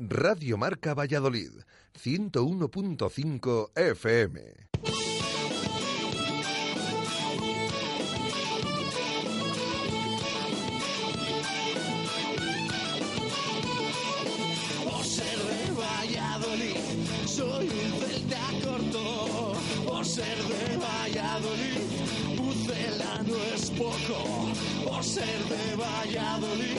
Radio Marca Valladolid, 101.5 FM. Por ser de Valladolid, soy un celta corto. Por ser de Valladolid, Pucela no es poco. Por ser de Valladolid,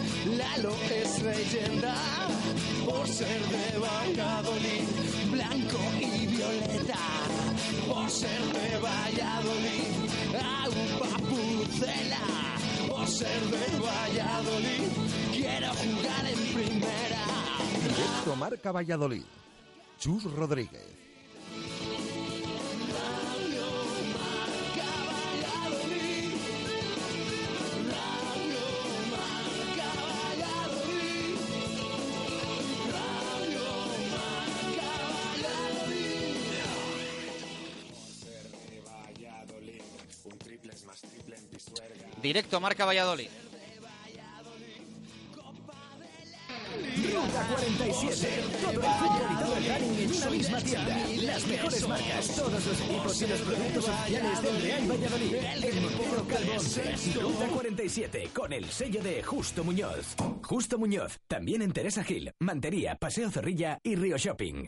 Lalo es leyenda. Por ser de Valladolid, blanco y violeta. Por ser de Valladolid, agua pucela. Por ser de Valladolid, quiero jugar en primera. Directo Marca Valladolid. Chus Rodríguez. Directo Marca Valladolid. Ruta 47. Todo el fútbol y todo el running en una misma tienda. Las mejores marcas, todos los equipos y los productos oficiales del Real Valladolid. En Pedro Calvo 11. Ruta 47 con el sello de Justo Muñoz. Justo Muñoz. También en Teresa Gil, Mantería, Paseo Zorrilla y Río Shopping.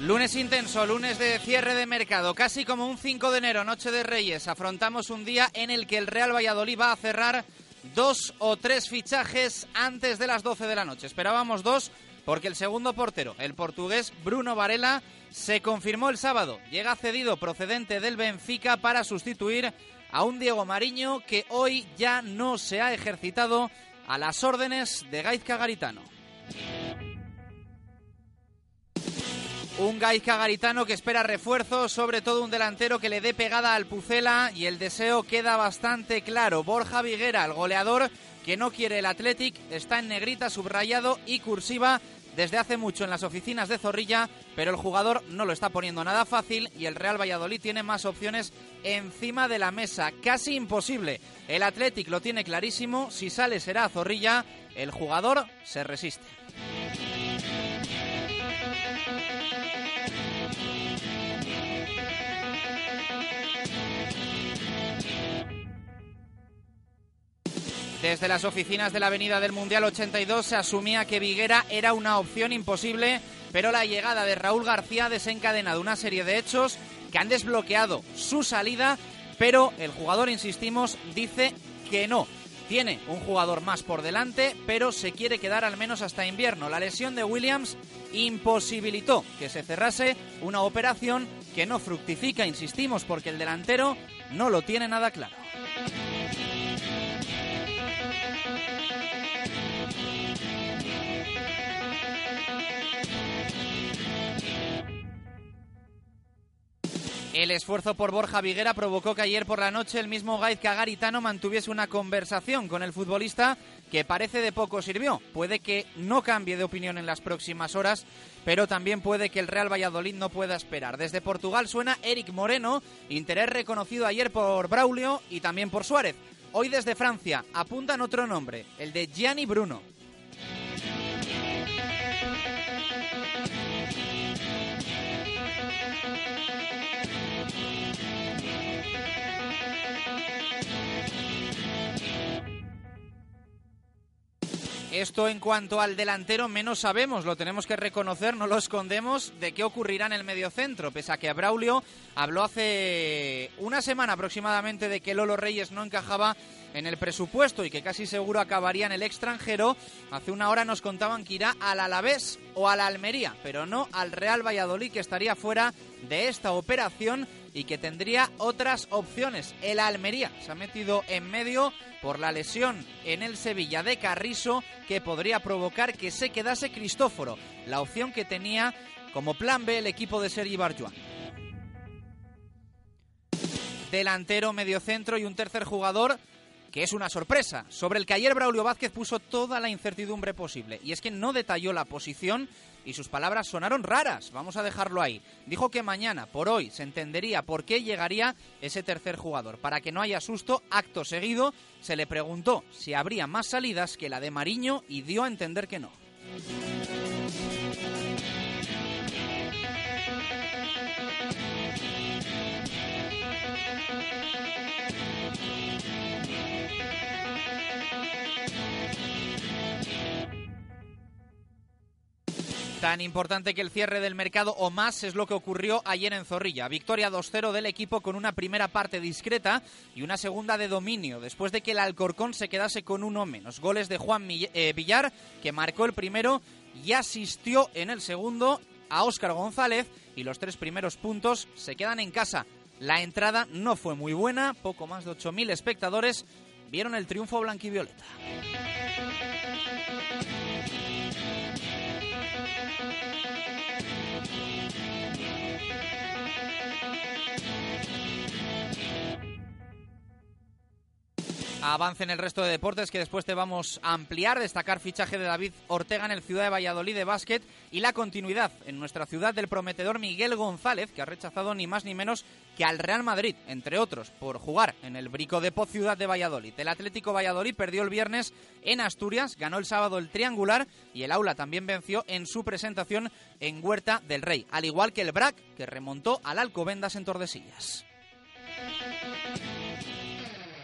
Lunes intenso, lunes de cierre de mercado, casi como un 5 de enero, noche de Reyes. Afrontamos un día en el que el Real Valladolid va a cerrar dos o tres fichajes antes de las 12 de la noche. Esperábamos dos porque el segundo portero, el portugués Bruno Varela, se confirmó el sábado. Llega cedido procedente del Benfica para sustituir a un Diego Mariño que hoy ya no se ha ejercitado a las órdenes de Gaizka Garitano. Un Gaizka Garitano que espera refuerzos, sobre todo un delantero que le dé pegada al Pucela y el deseo queda bastante claro. Borja Viguera, el goleador que no quiere el Athletic, está en negrita, subrayado y cursiva desde hace mucho en las oficinas de Zorrilla, pero el jugador no lo está poniendo nada fácil y el Real Valladolid tiene más opciones encima de la mesa. Casi imposible. El Athletic lo tiene clarísimo, si sale será a Zorrilla, el jugador se resiste. Desde las oficinas de la Avenida del Mundial 82 se asumía que Viguera era una opción imposible, pero la llegada de Raúl García ha desencadenado una serie de hechos que han desbloqueado su salida, pero el jugador, insistimos, dice que no. Tiene un jugador más por delante, pero se quiere quedar al menos hasta invierno. La lesión de Williams imposibilitó que se cerrase una operación que no fructifica, insistimos, porque el delantero no lo tiene nada claro. El esfuerzo por Borja Viguera provocó que ayer por la noche el mismo Gaizka Garitano mantuviese una conversación con el futbolista que parece de poco sirvió. Puede que no cambie de opinión en las próximas horas, pero también puede que el Real Valladolid no pueda esperar. Desde Portugal suena Eric Moreno, interés reconocido ayer por Braulio y también por Suárez. Hoy desde Francia apuntan otro nombre, el de Gianni Bruno. Esto en cuanto al delantero menos sabemos, lo tenemos que reconocer, no lo escondemos, de qué ocurrirá en el mediocentro, pese a que Braulio habló hace una semana aproximadamente de que Lolo Reyes no encajaba en el presupuesto y que casi seguro acabaría en el extranjero. Hace una hora nos contaban que irá al Alavés o a la Almería, pero no al Real Valladolid, que estaría fuera de esta operación y que tendría otras opciones. El Almería se ha metido en medio por la lesión en el Sevilla de Carrizo que podría provocar que se quedase Cristóforo, la opción que tenía como plan B el equipo de Sergi Barjuan. Delantero, mediocentro y un tercer jugador que es una sorpresa, sobre el que ayer Braulio Vázquez puso toda la incertidumbre posible. Y es que no detalló la posición y sus palabras sonaron raras. Vamos a dejarlo ahí. Dijo que mañana, por hoy, se entendería por qué llegaría ese tercer jugador. Para que no haya susto, acto seguido, se le preguntó si habría más salidas que la de Mariño y dio a entender que no. Tan importante que el cierre del mercado o más es lo que ocurrió ayer en Zorrilla. Victoria 2-0 del equipo con una primera parte discreta y una segunda de dominio, después de que el Alcorcón se quedase con uno menos. Goles de Juan eh, Villar, que marcó el primero y asistió en el segundo a Óscar González y los tres primeros puntos se quedan en casa. La entrada no fue muy buena, poco más de 8.000 espectadores vieron el triunfo blanquivioleta. Thank you. Avance en el resto de deportes que después te vamos a ampliar, destacar fichaje de David Ortega en el Ciudad de Valladolid de básquet y la continuidad en nuestra ciudad del prometedor Miguel González, que ha rechazado ni más ni menos que al Real Madrid, entre otros, por jugar en el Brico de Poz Ciudad de Valladolid. El Atlético Valladolid perdió el viernes en Asturias, ganó el sábado el triangular y el Aula también venció en su presentación en Huerta del Rey, al igual que el BRAC, que remontó al Alcobendas en Tordesillas.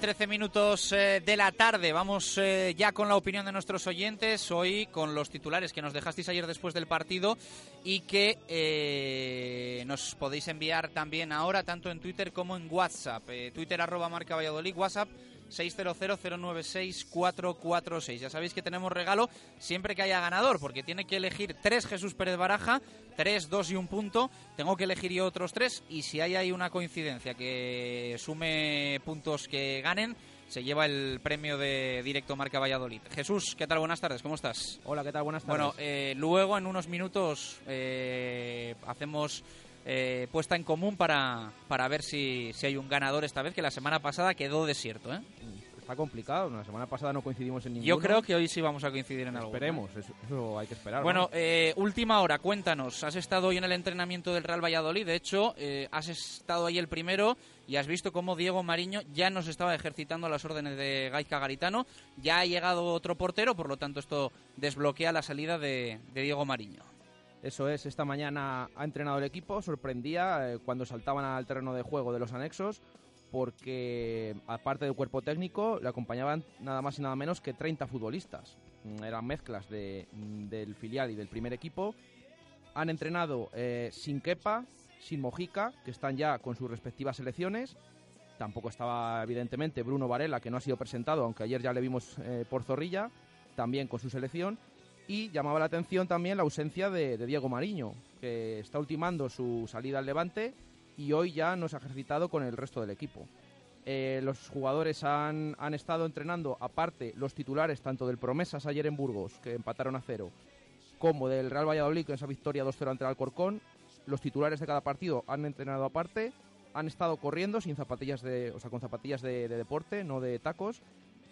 13 minutos eh, de la tarde. Vamos eh, ya con la opinión de nuestros oyentes. Hoy con los titulares que nos dejasteis ayer después del partido y que eh, nos podéis enviar también ahora, tanto en Twitter como en WhatsApp. Twitter arroba marca Valladolid, WhatsApp 600-096-446. Ya sabéis que tenemos regalo siempre que haya ganador, porque tiene que elegir tres Jesús Pérez Baraja, tres, dos y un punto. Tengo que elegir yo otros tres y si hay ahí una coincidencia que sume puntos que ganen, se lleva el premio de Directo Marca Valladolid. Jesús, ¿qué tal? Buenas tardes, ¿cómo estás? Hola, ¿qué tal? Buenas tardes. Bueno, eh, luego en unos minutos eh, hacemos eh, puesta en común para, para ver si, si hay un ganador esta vez, que la semana pasada quedó desierto. ¿eh? Está complicado, la semana pasada no coincidimos en ninguno. Yo creo que hoy sí vamos a coincidir en algo. Esperemos, eso, hay que esperar. Bueno, eh, última hora, cuéntanos, has estado hoy en el entrenamiento del Real Valladolid, de hecho, eh, has estado ahí el primero y has visto cómo Diego Mariño ya nos estaba ejercitando a las órdenes de Gaizka Garitano, ya ha llegado otro portero, por lo tanto esto desbloquea la salida de Diego Mariño. Eso es, esta mañana ha entrenado el equipo, sorprendía eh, cuando saltaban al terreno de juego de los anexos, porque aparte del cuerpo técnico le acompañaban nada más y nada menos que 30 futbolistas. Mm, eran mezclas mm, del filial y del primer equipo. Han entrenado eh, sin Kepa, sin Mojica, que están ya con sus respectivas selecciones. Tampoco estaba, evidentemente, Bruno Varela, que no ha sido presentado, aunque ayer ya le vimos eh, por Zorrilla, también con su selección. Y llamaba la atención también la ausencia de, Diego Mariño, que está ultimando su salida al Levante y hoy ya no se ha ejercitado con el resto del equipo. Eh, los jugadores han, han estado entrenando, aparte los titulares tanto del Promesas ayer en Burgos, que empataron a cero, como del Real Valladolid con esa victoria 2-0 ante el Alcorcón. Los titulares de cada partido han entrenado aparte, han estado corriendo sin zapatillas de, o sea, con zapatillas de deporte, no de tacos,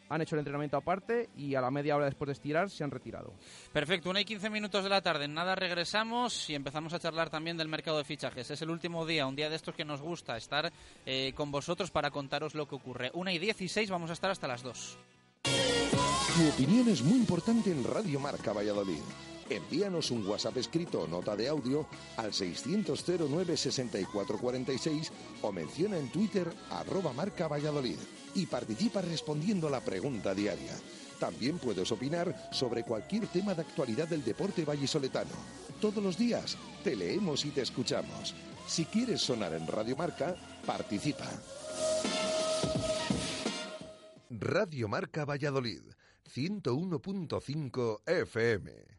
han hecho el entrenamiento aparte y a la media hora después de estirar se han retirado. Perfecto, 1 y 15 minutos de la tarde. En nada regresamos y empezamos a charlar también del mercado de fichajes. Es el último día, un día de estos que nos gusta estar eh, con vosotros para contaros lo que ocurre. 1 y 16, vamos a estar hasta las 2. Tu opinión es muy importante en Radio Marca Valladolid. Envíanos un WhatsApp escrito o nota de audio al 600 09 64 46 o menciona en Twitter arroba marca Valladolid y participa respondiendo a la pregunta diaria. También puedes opinar sobre cualquier tema de actualidad del deporte vallisoletano. Todos los días te leemos y te escuchamos. Si quieres sonar en Radio Marca, participa. Radio Marca Valladolid, 101.5 FM.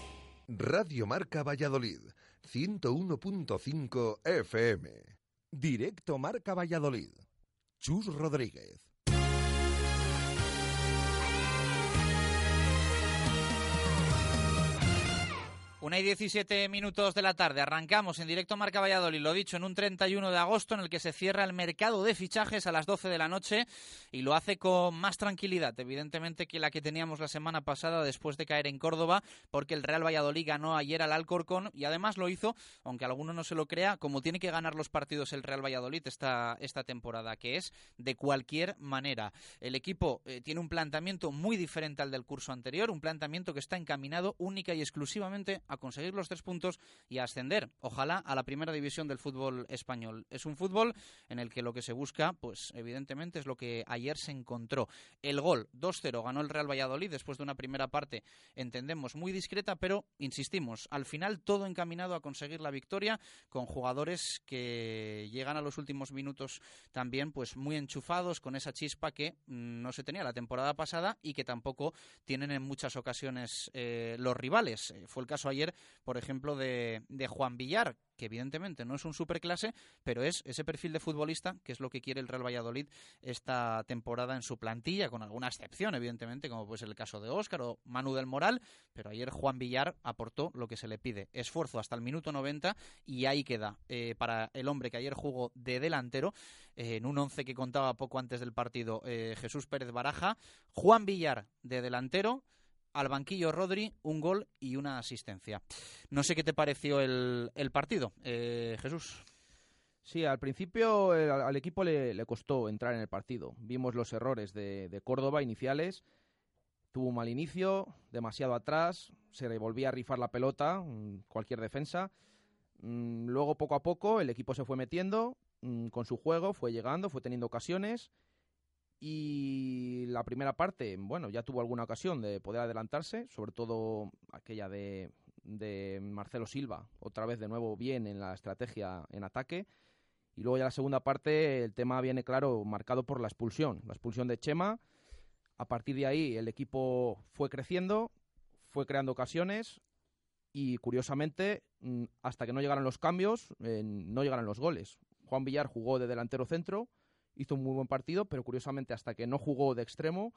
Radio Marca Valladolid, 101.5 FM. Directo Marca Valladolid. Chus Rodríguez. Una y 17 minutos de la tarde. Arrancamos en directo Marca Valladolid, lo dicho, en un 31 de agosto en el que se cierra el mercado de fichajes a las 12 de la noche y lo hace con más tranquilidad, evidentemente, que la que teníamos la semana pasada después de caer en Córdoba, porque el Real Valladolid ganó ayer al Alcorcón y además lo hizo, aunque alguno no se lo crea, como tiene que ganar los partidos el Real Valladolid esta, esta temporada, que es de cualquier manera. El equipo eh, tiene un planteamiento muy diferente al del curso anterior, un planteamiento que está encaminado única y exclusivamente a conseguir los tres puntos y a ascender, ojalá, a la primera división del fútbol español. Es un fútbol en el que lo que se busca, pues evidentemente es lo que ayer se encontró. El gol 2-0 ganó el Real Valladolid después de una primera parte, entendemos, muy discreta, pero insistimos, al final todo encaminado a conseguir la victoria con jugadores que llegan a los últimos minutos también pues muy enchufados con esa chispa que mm, no se tenía la temporada pasada y que tampoco tienen en muchas ocasiones eh, los rivales. Eh, fue el caso ayer, por ejemplo, de, Juan Villar, que evidentemente no es un superclase, pero es ese perfil de futbolista que es lo que quiere el Real Valladolid esta temporada en su plantilla, con alguna excepción, evidentemente, como puede ser el caso de Óscar o Manu del Moral, pero ayer Juan Villar aportó lo que se le pide, esfuerzo hasta el minuto 90 y ahí queda eh, para el hombre que ayer jugó de delantero, eh, en un once que contaba poco antes del partido eh, Jesús Pérez Baraja, Juan Villar de delantero, al banquillo Rodri, un gol y una asistencia. No sé qué te pareció el, el partido, eh, Jesús. Sí, al principio el- al equipo le, costó entrar en el partido. Vimos los errores de, de Córdoba iniciales. Tuvo un mal inicio, demasiado atrás, se volvía a rifar la pelota, mm, cualquier defensa. Mm, Luego, poco a poco, el equipo se fue metiendo mm, con su juego, fue llegando, fue teniendo ocasiones. Y la primera parte, bueno, ya tuvo alguna ocasión de poder adelantarse, sobre todo aquella de, de Marcelo Silva, otra vez de nuevo bien en la estrategia en ataque. Y luego ya la segunda parte, el tema viene claro, marcado por la expulsión, la expulsión de Chema. A partir de ahí el equipo fue creciendo, fue creando ocasiones y curiosamente, mm, hasta que no llegaron los cambios, eh, no llegaron los goles. Juan Villar jugó de delantero centro, hizo un muy buen partido, pero curiosamente hasta que no jugó de extremo,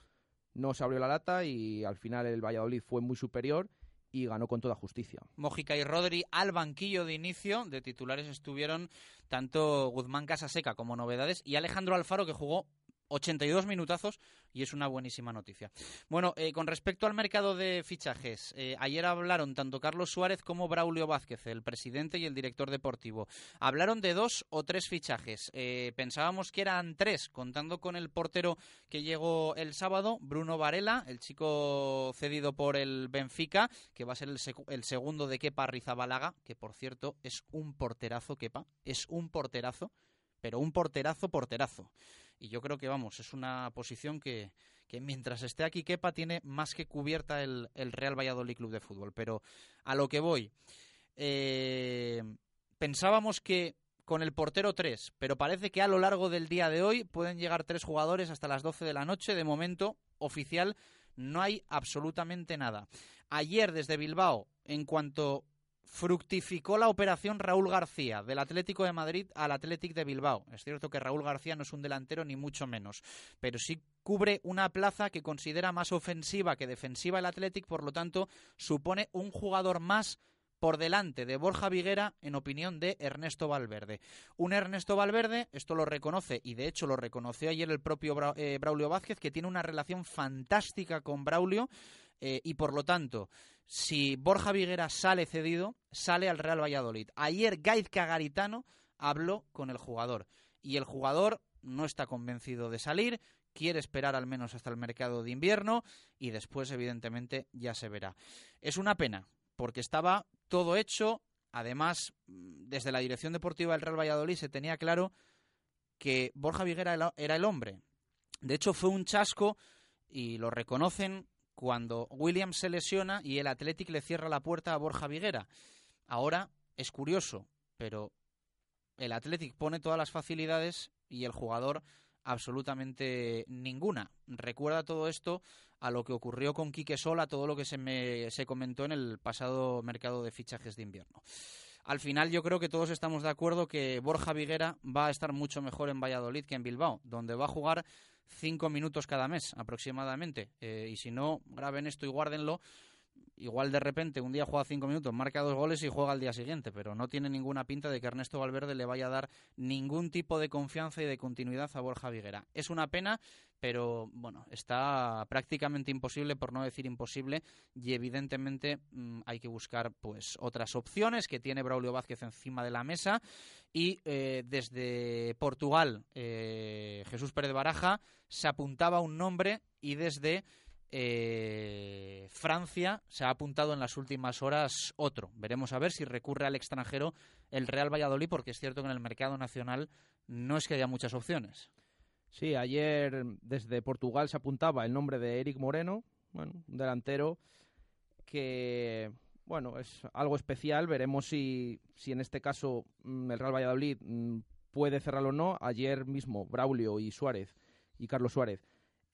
no se abrió la lata y al final el Valladolid fue muy superior y ganó con toda justicia. Mójica y Rodri al banquillo de inicio. De titulares estuvieron tanto Guzmán Casaseca como novedades y Alejandro Alfaro que jugó 82 minutazos y es una buenísima noticia. Bueno, eh, con respecto al mercado de fichajes, eh, ayer hablaron tanto Carlos Suárez como Braulio Vázquez, el presidente y el director deportivo. Hablaron de dos o tres fichajes. Eh, pensábamos que eran tres, contando con el portero que llegó el sábado, Bruno Varela, el chico cedido por el Benfica, que va a ser el, el segundo de Kepa Rizabalaga, que por cierto es un porterazo, Kepa, es un porterazo, pero un porterazo, porterazo. Y yo creo que, vamos, es una posición que, que mientras esté aquí Kepa tiene más que cubierta el, el Real Valladolid Club de Fútbol. Pero a lo que voy, eh, pensábamos que con el portero 3, pero parece que a lo largo del día de hoy pueden llegar tres jugadores hasta las 12 de la noche. De momento, oficial, no hay absolutamente nada. Ayer desde Bilbao, en cuanto fructificó la operación Raúl García del Atlético de Madrid al Atlético de Bilbao. Es cierto que Raúl García no es un delantero ni mucho menos, pero sí cubre una plaza que considera más ofensiva que defensiva el Atlético, por lo tanto supone un jugador más por delante de Borja Viguera en opinión de Ernesto Valverde. Un Ernesto Valverde, esto lo reconoce y de hecho lo reconoció ayer el propio eh, Braulio Vázquez, que tiene una relación fantástica con Braulio eh, y por lo tanto, si Borja Viguera sale cedido, sale al Real Valladolid. Ayer Gaiz Cagaritano habló con el jugador y el jugador no está convencido de salir, quiere esperar al menos hasta el mercado de invierno y después evidentemente ya se verá. Es una pena porque estaba todo hecho, además desde la dirección deportiva del Real Valladolid se tenía claro que Borja Viguera era el hombre. De hecho fue un chasco y lo reconocen cuando Williams se lesiona y el Athletic le cierra la puerta a Borja Viguera. Ahora es curioso, pero el Athletic pone todas las facilidades y el jugador absolutamente ninguna. Recuerda todo esto a lo que ocurrió con Quique Sola, todo lo que se, me, se comentó en el pasado mercado de fichajes de invierno. Al final yo creo que todos estamos de acuerdo que Borja Viguera va a estar mucho mejor en Valladolid que en Bilbao, donde va a jugar cinco minutos cada mes aproximadamente. Eh, y si no, graben esto y guárdenlo. Igual de repente un día juega cinco minutos, marca dos goles y juega al día siguiente, pero no tiene ninguna pinta de que Ernesto Valverde le vaya a dar ningún tipo de confianza y de continuidad a Borja Viguera. Es una pena, pero bueno, está prácticamente imposible, por no decir imposible, y evidentemente mm, hay que buscar pues otras opciones que tiene Braulio Vázquez encima de la mesa y eh, desde Portugal eh, Jesús Pérez Baraja se apuntaba un nombre y desde eh, Francia se ha apuntado en las últimas horas otro. Veremos a ver si recurre al extranjero el Real Valladolid, porque es cierto que en el mercado nacional no es que haya muchas opciones. Sí, ayer desde Portugal se apuntaba el nombre de Eric Moreno, bueno, un delantero que bueno, es algo especial. Veremos si, si en este caso mm, el Real Valladolid mm, puede cerrarlo o no. Ayer mismo Braulio y Suárez y Carlos Suárez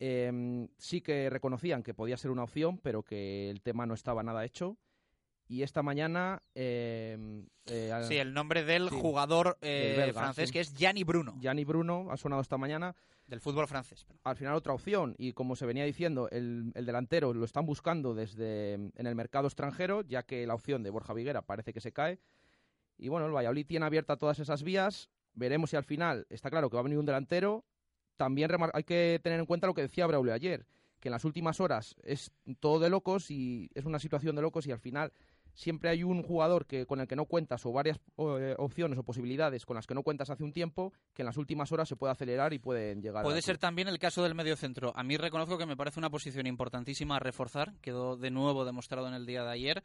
Em, sí que reconocían que podía ser una opción, pero que el tema no estaba nada hecho. Y esta mañana... Em, eh, sí, el nombre del jugador eh, francés, que es Gianni Bruno. Gianni Bruno ha sonado esta mañana. Del fútbol francés. Al final otra opción, y como se venía diciendo, el, el, delantero lo están buscando desde en el mercado extranjero, ya que la opción de Borja Viguera parece que se cae. Y bueno, el Valladolid tiene abierta todas esas vías. Veremos si al final está claro que va a venir un delantero también hay que tener en cuenta lo que decía Braulio ayer, que en las últimas horas es todo de locos y es una situación de locos y al final siempre hay un jugador que con el que no cuentas o varias eh, opciones o posibilidades con las que no cuentas hace un tiempo que en las últimas horas se puede acelerar y pueden llegar. Puede ser también el caso del medio centro. A mí reconozco que me parece una posición importantísima a reforzar. Quedó de nuevo demostrado en el día de ayer.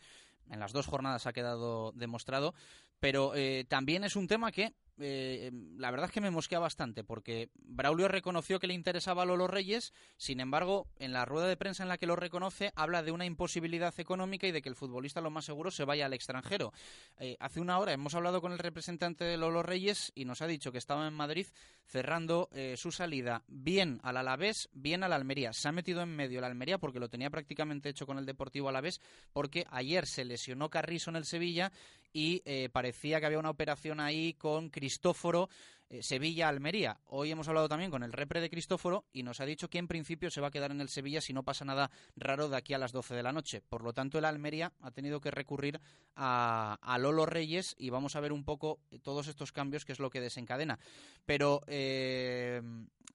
En las dos jornadas ha quedado demostrado. Pero eh, también es un tema que eh, la verdad es que me mosquea bastante porque Braulio reconoció que le interesaba a Lolo Reyes, sin embargo, en la rueda de prensa en la que lo reconoce, habla de una imposibilidad económica y de que el futbolista lo más seguro se vaya al extranjero. Eh, hace una hora hemos hablado con el representante de Lolo Reyes y nos ha dicho que estaba en Madrid cerrando eh, su salida bien al Alavés, bien al Almería. Se ha metido en medio el Almería porque lo tenía prácticamente hecho con el Deportivo Alavés, porque ayer se lesionó Carrizo en el Sevilla y eh, parecía que había una operación ahí con Cristóforo eh, Sevilla-Almería. Hoy hemos hablado también con el repre de Cristóforo y nos ha dicho que en principio se va a quedar en el Sevilla si no pasa nada raro de aquí a las 12 de la noche. Por lo tanto, el Almería ha tenido que recurrir a, Lolo Reyes y vamos a ver un poco todos estos cambios, que es lo que desencadena. Pero eh,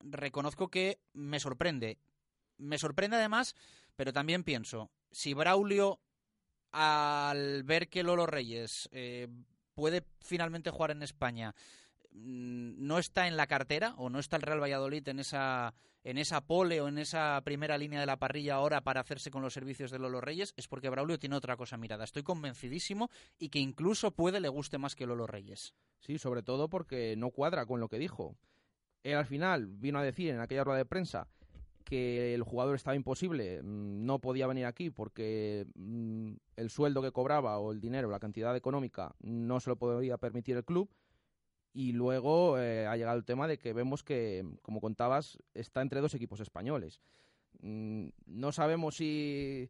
reconozco que me sorprende. Me sorprende además, pero también pienso, si Braulio, al ver que Lolo Reyes eh, puede finalmente jugar en España, Mm, no está en la cartera o no está el Real Valladolid en esa en esa pole o en esa primera línea de la parrilla ahora para hacerse con los servicios de Lolo Reyes es porque Braulio tiene otra cosa mirada. Estoy convencidísimo y que incluso puede le guste más que Lolo Reyes. Sí, sobre todo porque no cuadra con lo que dijo. Él al final vino a decir en aquella rueda de prensa que el jugador estaba imposible, mm, no podía venir aquí porque mm, el sueldo que cobraba o el dinero, la cantidad económica, no se lo podía permitir el club y luego eh, ha llegado el tema de que vemos que, como contabas, está entre dos equipos españoles. Mm, no sabemos si,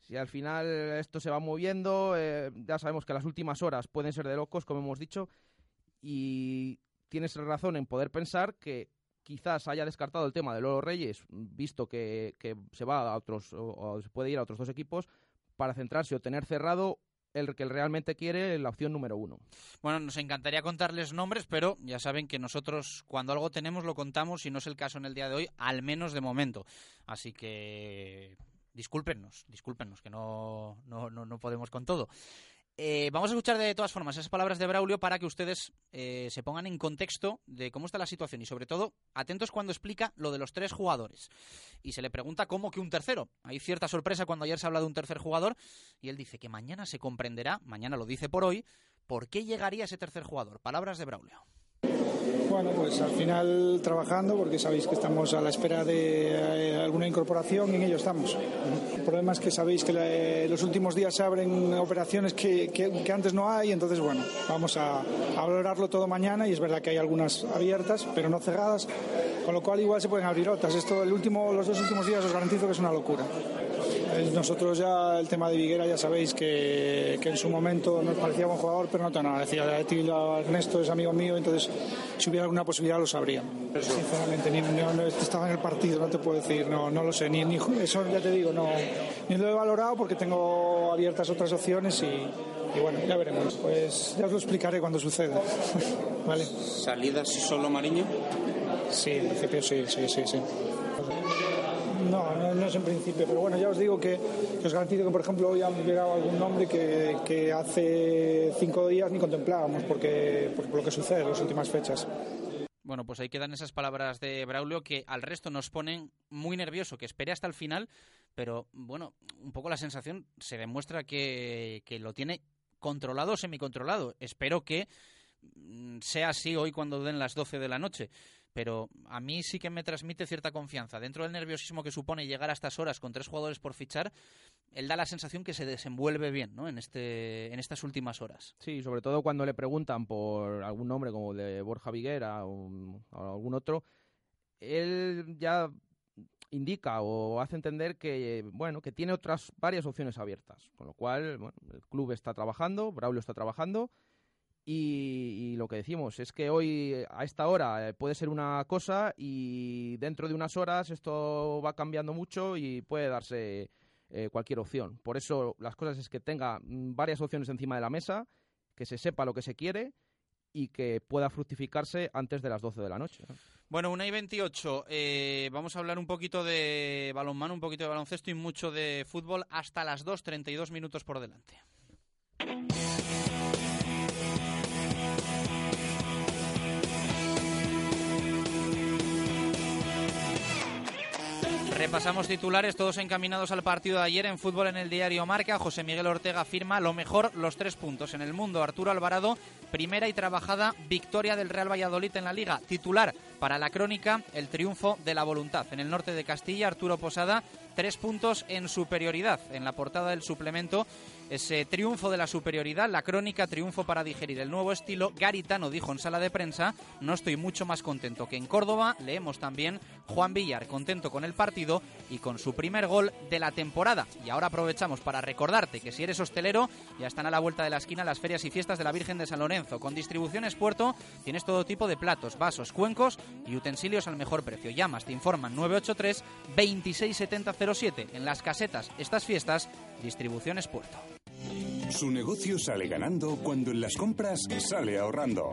si al final esto se va moviendo. Eh, ya sabemos que las últimas horas pueden ser de locos, como hemos dicho. Y tienes razón en poder pensar que quizás haya descartado el tema de Lolo Reyes, visto que, se va a otros, o, se puede ir a otros dos equipos, para centrarse o tener cerrado el que realmente quiere la opción número uno. Bueno, nos encantaría contarles nombres, pero ya saben que nosotros cuando algo tenemos lo contamos y no es el caso en el día de hoy, al menos de momento. Así que discúlpenos, discúlpenos que no, no, no, no podemos con todo. Eh, vamos a escuchar de todas formas esas palabras de Braulio para que ustedes eh, se pongan en contexto de cómo está la situación y sobre todo atentos cuando explica lo de los tres jugadores. Y se le pregunta cómo que un tercero. Hay cierta sorpresa cuando ayer se habla de un tercer jugador y él dice que mañana se comprenderá, mañana lo dice por hoy, por qué llegaría ese tercer jugador. Palabras de Braulio. Bueno, pues al final trabajando porque sabéis que estamos a la espera de eh, alguna incorporación y en ello estamos. El problema es que sabéis que eh, los últimos días se abren operaciones que, antes no hay, entonces bueno, vamos a, a, valorarlo todo mañana y es verdad que hay algunas abiertas pero no cerradas, con lo cual igual se pueden abrir otras. Esto el último, los dos últimos días os garantizo que es una locura. Nosotros ya el tema de Viguera ya sabéis que, que en su momento nos parecía buen jugador, pero no tan nada. Decía, Ernesto es amigo mío, entonces si hubiera alguna posibilidad lo sabría. Sinceramente, ni, no, estaba en el partido, no te puedo decir, no, no lo sé, ni, ni eso ya te digo, no, ni lo he valorado porque tengo abiertas otras opciones y, y bueno, ya veremos. Pues ya os lo explicaré cuando suceda. ¿Vale? ¿Salidas solo Mariño? Sí, en principio sí, sí, sí, sí. No, no, es en principio, pero bueno, ya os digo que, os garantizo que, por ejemplo, hoy ha llegado algún nombre que, hace cinco días ni contemplábamos, porque, por lo que sucede en las últimas fechas. Bueno, pues ahí quedan esas palabras de Braulio que al resto nos ponen muy nervioso, que espere hasta el final, pero bueno, un poco la sensación se demuestra que, que lo tiene controlado o semicontrolado. Espero que mm, sea así hoy cuando den las 12 de la noche pero a mí sí que me transmite cierta confianza. Dentro del nerviosismo que supone llegar a estas horas con tres jugadores por fichar, él da la sensación que se desenvuelve bien ¿no? en, este, en estas últimas horas. Sí, sobre todo cuando le preguntan por algún nombre como de Borja Viguera o, algún otro, él ya indica o hace entender que bueno que tiene otras varias opciones abiertas con lo cual bueno, el club está trabajando Braulio está trabajando y, lo que decimos es que hoy a esta hora eh, puede ser una cosa y dentro de unas horas esto va cambiando mucho y puede darse eh, cualquier opción. Por eso las cosas es que tenga mm, varias opciones encima de la mesa, que se sepa lo que se quiere y que pueda fructificarse antes de las 12 de la noche. Bueno, una y 28. Eh, vamos a hablar un poquito de balonmano, un poquito de baloncesto y mucho de fútbol hasta las 2, 32 minutos por delante. Repasamos titulares, todos encaminados al partido de ayer en fútbol en el diario Marca. José Miguel Ortega firma lo mejor, los tres puntos en el mundo. Arturo Alvarado, primera y trabajada victoria del Real Valladolid en la liga. Titular Para la crónica, el triunfo de la voluntad. En el norte de Castilla, Arturo Posada, tres puntos en superioridad. En la portada del suplemento, ese triunfo de la superioridad, la crónica, triunfo para digerir el nuevo estilo. Garitano dijo en sala de prensa, no estoy mucho más contento que en Córdoba. Leemos también Juan Villar, contento con el partido y con su primer gol de la temporada. Y ahora aprovechamos para recordarte que si eres hostelero, ya están a la vuelta de la esquina las ferias y fiestas de la Virgen de San Lorenzo. Con distribuciones Puerto tienes todo tipo de platos, vasos, cuencos y utensilios al mejor precio. Llamas, te informan 983 267007. En las casetas, estas fiestas, distribuciones Puerto. Su negocio sale ganando cuando en las compras sale ahorrando.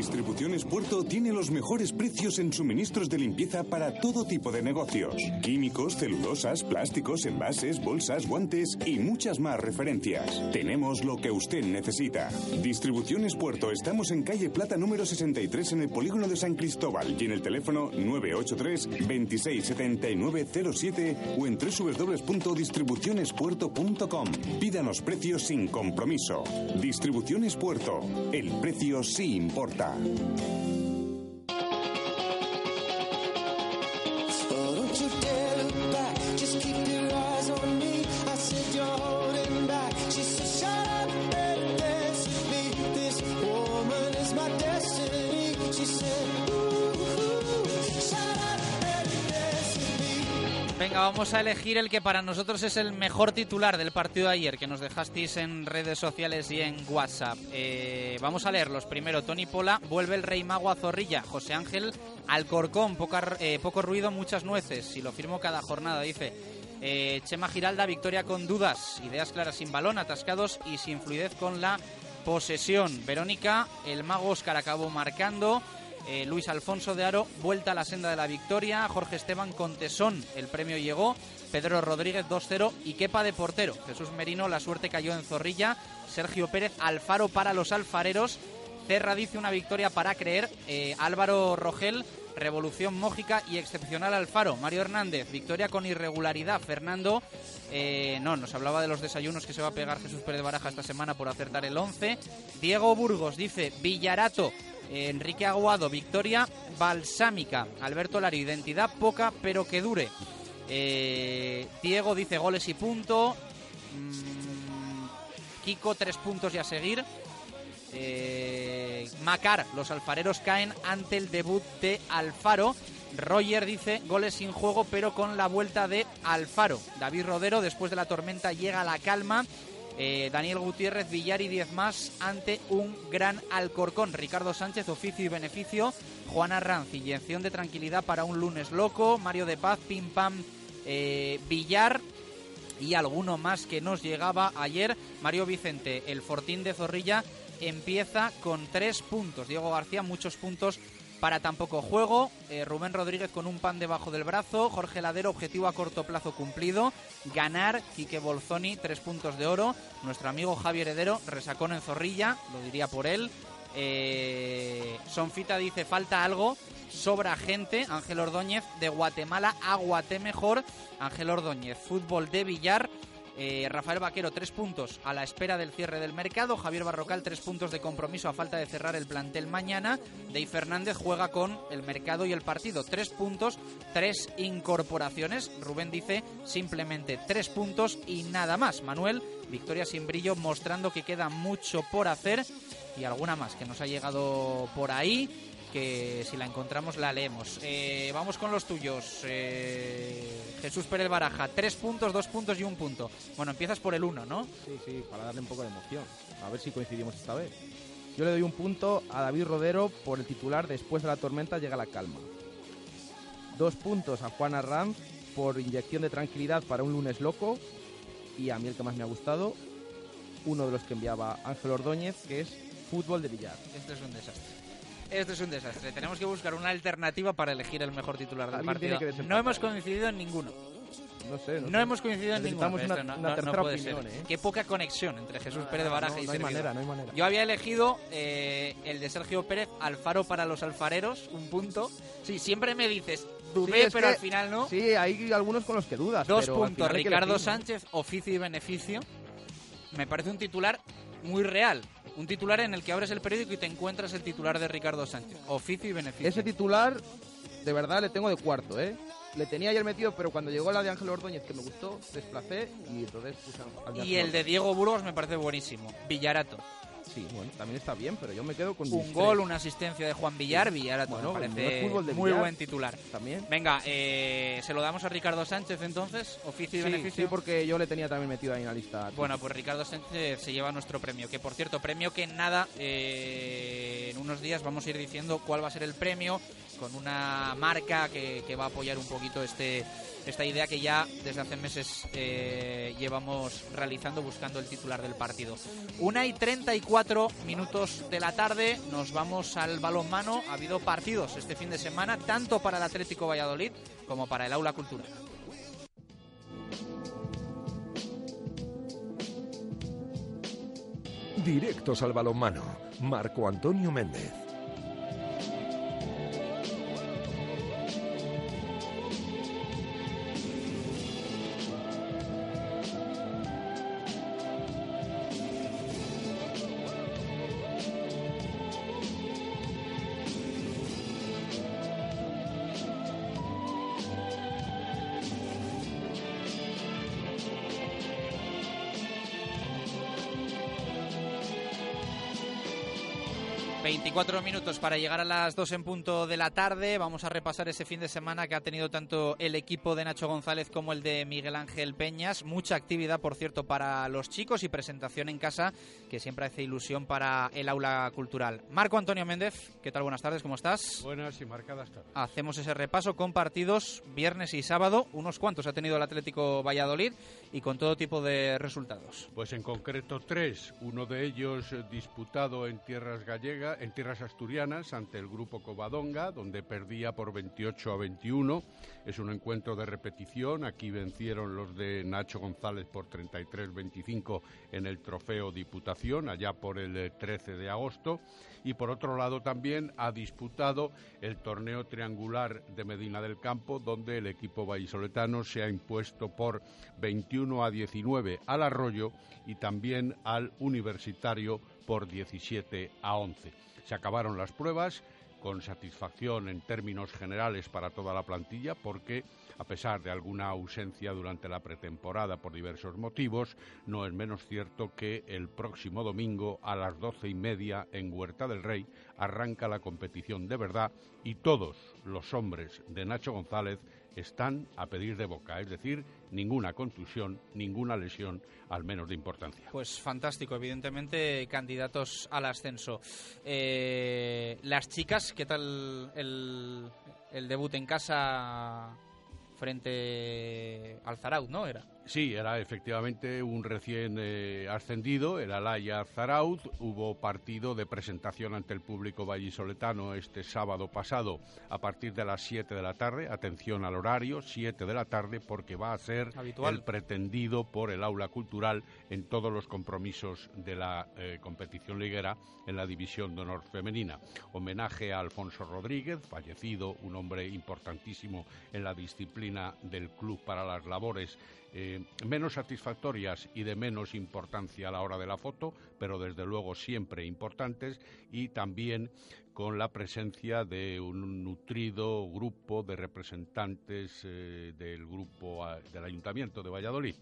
Distribuciones Puerto tiene los mejores precios en suministros de limpieza para todo tipo de negocios. Químicos, celulosas, plásticos, envases, bolsas, guantes y muchas más referencias. Tenemos lo que usted necesita. Distribuciones Puerto, estamos en calle Plata número 63 en el polígono de San Cristóbal y en el teléfono 983 267907 o en www.distribucionespuerto.com. Pídanos precios sin compromiso. Distribuciones Puerto, el precio sí importa. are vamos a elegir el que para nosotros es el mejor titular del partido de ayer, que nos dejasteis en redes sociales y en WhatsApp. Eh, vamos a leerlos. Primero, Tony Pola, vuelve el Rey Mago a Zorrilla. José Ángel, Alcorcón, poca, eh, poco ruido, muchas nueces. Si lo firmo cada jornada, dice. Eh, Chema Giralda, victoria con dudas, ideas claras sin balón, atascados y sin fluidez con la posesión. Verónica, el Mago Oscar acabó marcando. Eh, Luis Alfonso de Aro, vuelta a la senda de la victoria. Jorge Esteban con tesón, el premio llegó. Pedro Rodríguez 2-0 y quepa de portero. Jesús Merino, la suerte cayó en Zorrilla. Sergio Pérez, Alfaro para los alfareros. Cerra dice una victoria para creer. Eh, Álvaro Rogel, revolución mógica y excepcional Alfaro. Mario Hernández, victoria con irregularidad. Fernando, eh, no, nos hablaba de los desayunos que se va a pegar Jesús Pérez Baraja esta semana por acertar el 11. Diego Burgos dice Villarato. Enrique Aguado, victoria balsámica. Alberto Lario, identidad poca pero que dure. Eh, Diego dice goles y punto. Mm, Kiko, tres puntos y a seguir. Eh, Macar, los alfareros caen ante el debut de Alfaro. Roger dice goles sin juego, pero con la vuelta de Alfaro. David Rodero, después de la tormenta, llega la calma. Eh, Daniel Gutiérrez, Villar y 10 más ante un gran Alcorcón. Ricardo Sánchez, oficio y beneficio. Juana Ranz, inyección de tranquilidad para un lunes loco. Mario de Paz, Pim Pam, eh, Villar y alguno más que nos llegaba ayer. Mario Vicente, el Fortín de Zorrilla, empieza con tres puntos. Diego García, muchos puntos para tampoco juego. Eh, Rubén Rodríguez con un pan debajo del brazo. Jorge Ladero, objetivo a corto plazo cumplido. Ganar. Quique Bolzoni, tres puntos de oro. Nuestro amigo Javier Heredero, resacón en Zorrilla, lo diría por él. Eh, Sonfita dice falta algo, sobra gente. Ángel Ordóñez de Guatemala a Guatemejor. Ángel Ordóñez, fútbol de billar. Eh, Rafael Vaquero, tres puntos a la espera del cierre del mercado. Javier Barrocal, tres puntos de compromiso a falta de cerrar el plantel mañana. Dei Fernández juega con el mercado y el partido. Tres puntos, tres incorporaciones. Rubén dice simplemente tres puntos y nada más. Manuel, victoria sin brillo, mostrando que queda mucho por hacer. Y alguna más que nos ha llegado por ahí que si la encontramos la leemos. Eh, vamos con los tuyos. Eh, Jesús Pérez Baraja, tres puntos, dos puntos y un punto. Bueno, empiezas por el uno, ¿no? Sí, sí, para darle un poco de emoción. A ver si coincidimos esta vez. Yo le doy un punto a David Rodero por el titular Después de la tormenta llega la calma. Dos puntos a Juan Arranz por inyección de tranquilidad para un lunes loco. Y a mí el que más me ha gustado, uno de los que enviaba Ángel Ordóñez, que es fútbol de billar. Esto es un desastre. Esto es un desastre. Tenemos que buscar una alternativa para elegir el mejor titular del partido. No hemos coincidido en ninguno. No sé, no, No sé. hemos coincidido en ninguno. Esto una, no, una no- tercera opinión. ¿eh? Qué poca conexión entre Jesús Pérez Ah, Baraja no, y no hay manera, no hay manera. Yo había elegido eh, el de Sergio Pérez, Alfaro para los alfareros, un punto. Sí, siempre me dices, dudé, Sí, pero que- al final no. Sí, hay algunos con los que dudas. Dos pero puntos, Ricardo. Sánchez, oficio y beneficio. Me parece un titular muy real. Un titular en el que abres el periódico y te encuentras el titular de Ricardo Sánchez. Oficio y beneficio. Ese titular, de verdad, le tengo de cuarto, ¿eh? Le tenía ayer metido, pero cuando llegó la de Ángel Ordóñez, que me gustó, desplacé y entonces puse al Y el de Diego Burgos me parece buenísimo. Villarato. Sí, bueno, también está bien, pero yo me quedo con Un gol, tres. una asistencia de Juan Villar, Villarato Bueno, me parece muy Villar. buen titular. También. Venga, eh, ¿se lo damos a Ricardo Sánchez entonces? Oficio y Sí, beneficio. sí, porque yo le tenía también metido ahí en la lista. Bueno, pues Ricardo Sánchez se lleva nuestro premio, que por cierto, premio que nada, eh, en unos días vamos a ir diciendo cuál va a ser el premio, con una marca que, va a apoyar un poquito este esta idea que ya desde hace meses eh, llevamos realizando buscando el titular del partido. Una y 34 minutos de la tarde, nos vamos al balonmano. Ha habido partidos este fin de semana, tanto para el Atlético Valladolid como para el Aula Cultural. Directos al balonmano. Marco Antonio Méndez. 24 minutos para llegar a las 2 en punto de la tarde. Vamos a repasar ese fin de semana que ha tenido tanto el equipo de Nacho González como el de Miguel Ángel Peñas. Mucha actividad, por cierto, para los chicos y presentación en casa que siempre hace ilusión para el aula cultural. Marco Antonio Méndez, ¿qué tal? Buenas tardes, ¿cómo estás? Buenas y marcadas tardes. Hacemos ese repaso con partidos viernes y sábado. Unos cuantos ha tenido el Atlético Valladolid y con todo tipo de resultados. Pues en concreto tres, uno de ellos eh, disputado en tierras gallegas, en tierras asturianas ante el grupo Covadonga, donde perdía por 28 a 21. Es un encuentro de repetición. Aquí vencieron los de Nacho González por 33-25 en el trofeo Diputación, allá por el eh, 13 de agosto. Y por otro lado también ha disputado el torneo triangular de Medina del Campo, donde el equipo vallisoletano se ha impuesto por 21 a 19 al Arroyo y también al Universitario por 17 a 11. Se acabaron las pruebas con satisfacción en términos generales para toda la plantilla porque a pesar de alguna ausencia durante la pretemporada por diversos motivos, no es menos cierto que el próximo domingo a las doce y media en Huerta del Rey arranca la competición de verdad y todos los hombres de Nacho González están a pedir de boca, es decir, ninguna contusión, ninguna lesión, al menos de importancia. Pues fantástico, evidentemente candidatos al ascenso. Eh, las chicas, ¿qué tal el, el debut en casa frente al Zaraut, no? Era. Sí, era efectivamente un recién eh, ascendido, el Alaya Zarauz. Hubo partido de presentación ante el público vallisoletano este sábado pasado a partir de las 7 de la tarde. Atención al horario, 7 de la tarde, porque va a ser Habitual. el pretendido por el aula cultural en todos los compromisos de la eh, competición liguera en la división de honor femenina. Homenaje a Alfonso Rodríguez, fallecido, un hombre importantísimo en la disciplina del Club para las Labores eh, menos satisfactorias y de menos importancia a la hora de la foto, pero desde luego siempre importantes, y también con la presencia de un nutrido grupo de representantes eh, del grupo ah, del Ayuntamiento de Valladolid.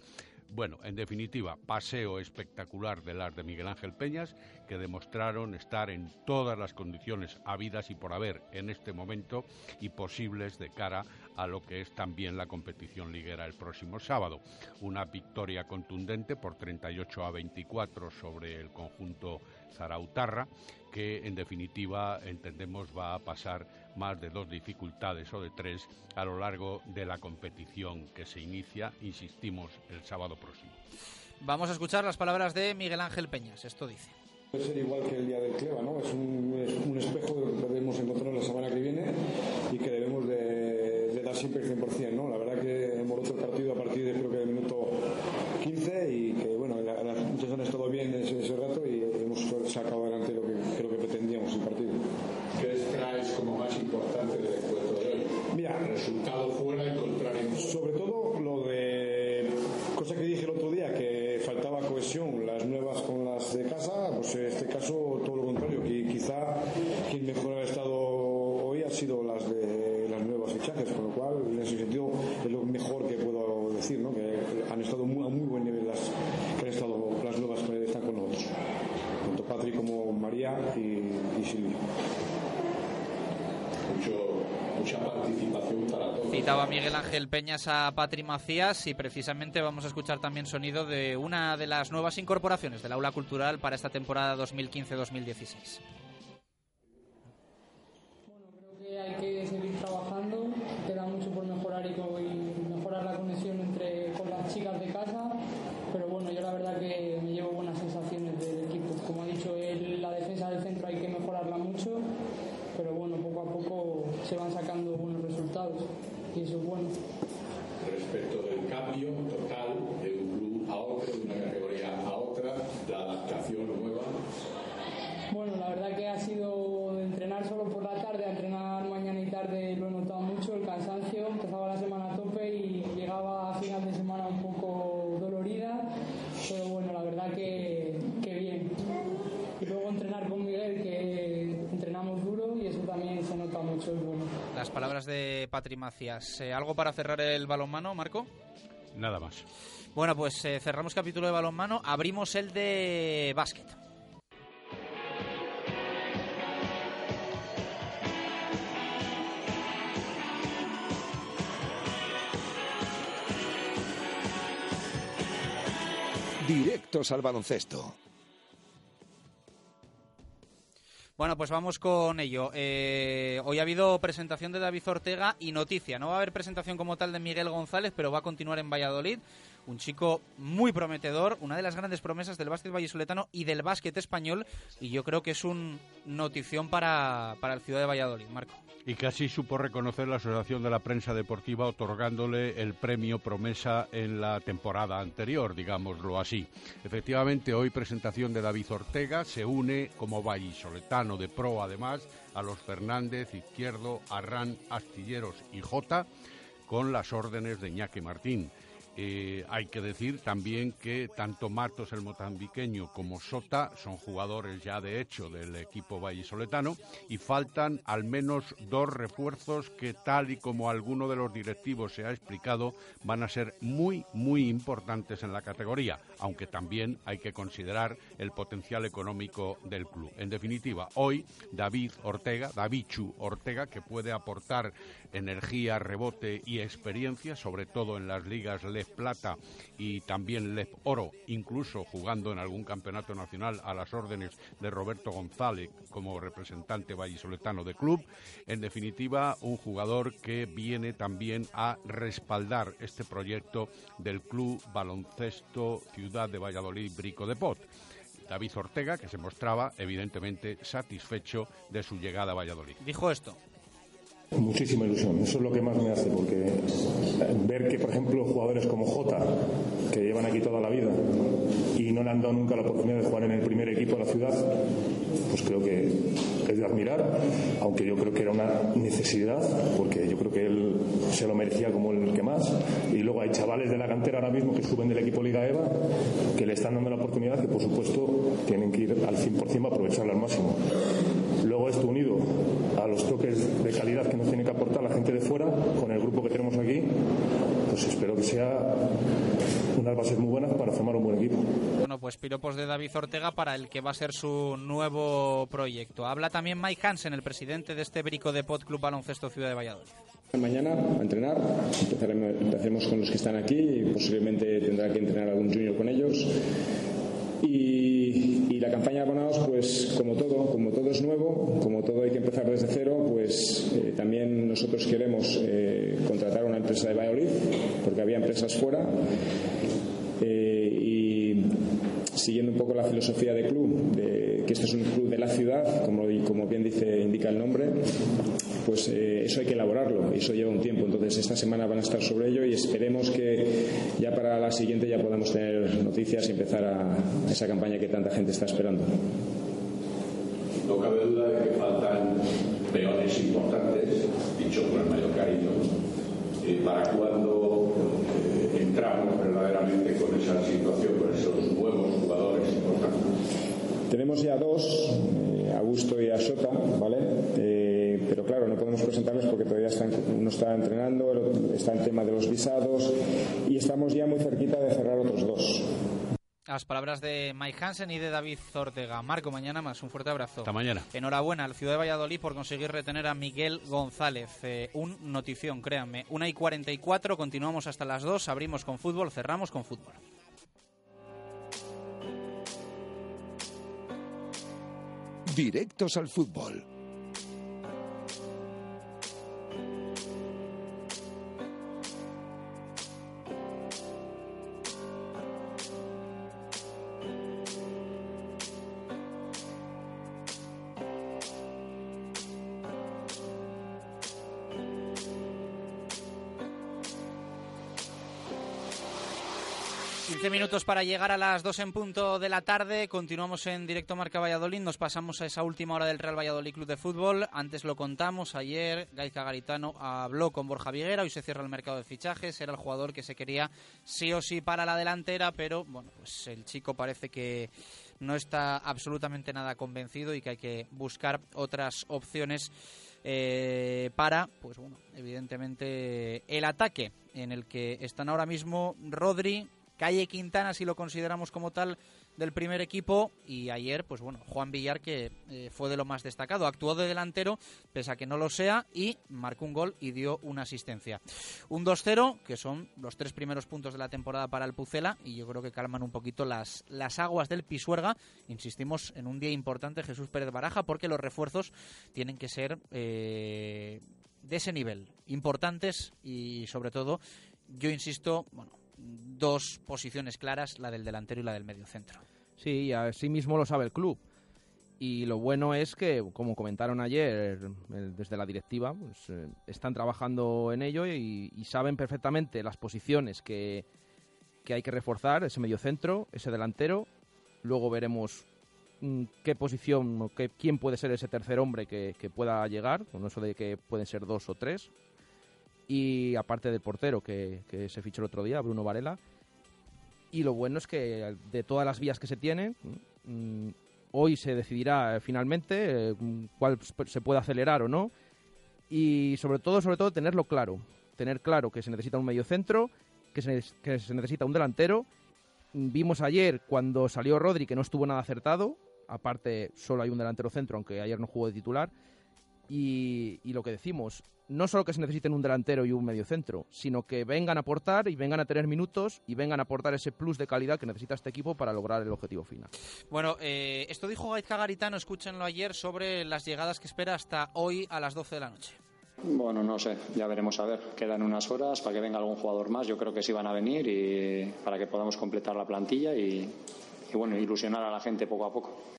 Bueno, en definitiva, paseo espectacular de las de Miguel Ángel Peñas, que demostraron estar en todas las condiciones habidas y por haber en este momento y posibles de cara a lo que es también la competición liguera el próximo sábado. Una victoria contundente por 38 a 24 sobre el conjunto Zarautarra, que en definitiva entendemos va a pasar más de dos dificultades o de tres a lo largo de la competición que se inicia, insistimos, el sábado próximo. Vamos a escuchar las palabras de Miguel Ángel Peñas. Esto dice. Puede ser igual que el día del Cleva, ¿no? Es un, es un espejo de lo que podemos encontrar la semana que viene y que debemos de, de dar siempre el 100%, ¿no? La verdad que hemos roto el partido a partir de creo que del minuto 15 y que, bueno, la- las muchas han estado bien ese, ese rato y hemos sacado adelante lo que creo que pretendíamos el partido. ¿Qué extraes como más importante del encuentro de hoy? Mira, Resultado fuera y contrario. Sobre todo lo de cosa que dije el otro día, que faltaba cohesión, las nuevas con las de casa, mejor que puedo decir, ¿no? que han estado muy, a muy buen nivel las, que han estado las nuevas que están con nosotros, tanto Patrick como María y, y Silvia. Mucho, mucha participación para todos. Citaba Miguel Ángel Peñas a Patri Macías y precisamente vamos a escuchar también sonido de una de las nuevas incorporaciones del aula cultural para esta temporada 2015-2016. que hay que trabajando, queda mucho por mejorar y, co- y mejorar la conexión entre con las chicas de casa, pero bueno, yo la verdad que me llevo buenas sensaciones del equipo. Como ha dicho él, la defensa del centro hay que mejorarla mucho, pero bueno, poco a poco se van sacando buenos resultados y eso es bueno. Respecto del cambio total de un club a otro, de una categoría a otra, la adaptación nueva. Bueno, la verdad que ha sido de entrenar solo por la tarde a entrenar mañana y tarde lo he notado mucho, el cansancio, empezaba la semana a tope y llegaba a final de semana un poco dolorida, pero bueno, la verdad que, que bien. Y luego entrenar con Miguel, que entrenamos duro y eso también se nota mucho, es bueno. Las palabras Eh, ¿Algo para cerrar el balonmano, Marco? Nada más. Bueno, pues eh, cerramos capítulo de balonmano, abrimos el de básquet. Directos al baloncesto. Bueno, pues vamos con ello. Eh, hoy ha habido presentación de David Ortega y noticia. No va a haber presentación como tal de Miguel González, pero va a continuar en Valladolid. Un chico muy prometedor, una de las grandes promesas del básquet vallisoletano y del básquet español. Y yo creo que es un notición para, para el Ciudad de Valladolid, Marco. Y así supo reconocer la Asociación de la Prensa Deportiva otorgándole el premio Promesa en la temporada anterior, digámoslo así. Efectivamente, hoy presentación de David Ortega se une como vallisoletano de pro, además, a los Fernández, Izquierdo, Arrán, Astilleros y Jota con las órdenes de Iñaki Martín. Eh, hay que decir también que tanto Matos el motambiqueño como Sota son jugadores ya de hecho del equipo vallisoletano y faltan al menos dos refuerzos que tal y como alguno de los directivos se ha explicado van a ser muy muy importantes en la categoría, aunque también hay que considerar el potencial económico del club. En definitiva, hoy David Ortega, Davichu Ortega, que puede aportar energía, rebote y experiencia, sobre todo en las ligas LEF Plata y también LEF Oro, incluso jugando en algún campeonato nacional a las órdenes de Roberto González como representante vallisoletano de club. En definitiva, un jugador que viene también a respaldar este proyecto del Club Baloncesto Ciudad de Valladolid Brico de Pot. David Ortega, que se mostraba evidentemente satisfecho de su llegada a Valladolid. Dijo esto. Muchísima ilusión, eso es lo que más me hace, porque ver que, por ejemplo, jugadores como Jota, que llevan aquí toda la vida y no le han dado nunca la oportunidad de jugar en el primer equipo de la ciudad, pues creo que es de admirar, aunque yo creo que era una necesidad, porque yo creo que él se lo merecía como el que más. Y luego hay chavales de la cantera ahora mismo que suben del equipo Liga EVA, que le están dando la oportunidad, que por supuesto tienen que ir al 100% para aprovecharla al máximo. Luego esto unido a los toques de calidad que nos tiene que aportar la gente de fuera, con el grupo que tenemos aquí, pues espero que sea unas bases muy buenas para formar un buen equipo. Bueno, pues piropos de David Ortega para el que va a ser su nuevo proyecto. Habla también Mike Hansen, el presidente de este Brico de Pot Club Baloncesto Ciudad de Valladolid. Mañana a entrenar, empezaremos, empezaremos con los que están aquí y posiblemente tendrá que entrenar algún junior con ellos. Y la campaña de abonados, pues como todo, como todo es nuevo, como todo hay que empezar desde cero, pues eh, también nosotros queremos eh, contratar a una empresa de Valladolid, porque había empresas fuera. Eh, y siguiendo un poco la filosofía del club, de que esto es un club de la ciudad, como, como bien dice, indica el nombre, pues eh, eso hay que elaborarlo y eso lleva un tiempo. Entonces esta semana van a estar sobre ello y esperemos que ya para la siguiente ya podamos tener noticias y empezar a, a esa campaña que tanta gente está esperando. No cabe duda de que faltan peones importantes, dicho con el mayor cariño, eh, para cuando eh, entramos verdaderamente con esa situación, con esos nuevos jugadores importantes. Tenemos ya dos, eh, Augusto y Asota, ¿vale? Pero claro, no podemos presentarles porque todavía están, no está entrenando, está en tema de los visados y estamos ya muy cerquita de cerrar otros dos. Las palabras de Mike Hansen y de David Zortega. Marco, mañana más. Un fuerte abrazo. Hasta mañana. Enhorabuena al Ciudad de Valladolid por conseguir retener a Miguel González. Eh, un notición, créanme. Una y 44, continuamos hasta las 2. Abrimos con fútbol, cerramos con fútbol. Directos al fútbol. Minutos para llegar a las 2 en punto de la tarde. Continuamos en directo Marca Valladolid. Nos pasamos a esa última hora del Real Valladolid Club de Fútbol. Antes lo contamos. Ayer Gaizka Garitano habló con Borja Viguera. Hoy se cierra el mercado de fichajes. Era el jugador que se quería sí o sí para la delantera. Pero bueno, pues el chico parece que no está absolutamente nada convencido y que hay que buscar otras opciones. Eh, para, pues bueno, evidentemente el ataque en el que están ahora mismo Rodri, Calle Quintana, si lo consideramos como tal, del primer equipo. Y ayer, pues bueno, Juan Villar, que eh, fue de lo más destacado. Actuó de delantero, pese a que no lo sea, y marcó un gol y dio una asistencia. Un 2-0, que son los tres primeros puntos de la temporada para el Pucela, y yo creo que calman un poquito las, las aguas del Pisuerga. Insistimos en un día importante, Jesús Pérez Baraja, porque los refuerzos tienen que ser eh, de ese nivel, importantes y sobre todo, yo insisto, bueno, dos posiciones claras, la del delantero y la del mediocentro. Sí, y así mismo lo sabe el club. Y lo bueno es que, como comentaron ayer desde la directiva, pues, eh, están trabajando en ello y, saben perfectamente las posiciones que, que hay que reforzar, ese mediocentro, ese delantero. Luego veremos mm, qué posición, qué, quién puede ser ese tercer hombre que pueda llegar, con eso de que pueden ser dos o tres, y aparte del portero que, se fichó el otro día, Bruno Varela. Y lo bueno es que de todas las vías que se tienen, mm, hoy se decidirá finalmente eh, cuál se puede acelerar o no. Y sobre todo, sobre todo, tenerlo claro. Tener claro que se necesita un medio centro, que se, que se necesita un delantero. Vimos ayer cuando salió Rodri que no estuvo nada acertado. Aparte, solo hay un delantero centro, aunque ayer no jugó de titular. Y, y, lo que decimos, no solo que se necesiten un delantero y un mediocentro, sino que vengan a aportar y vengan a tener minutos y vengan a aportar ese plus de calidad que necesita este equipo para lograr el objetivo final. Bueno, eh, esto dijo Gaizka Garitano, escúchenlo ayer, sobre las llegadas que espera hasta hoy a las 12 de la noche. Bueno, no sé, ya veremos a ver. Quedan unas horas para que venga algún jugador más. Yo creo que sí van a venir y para que podamos completar la plantilla y, y bueno, ilusionar a la gente poco a poco.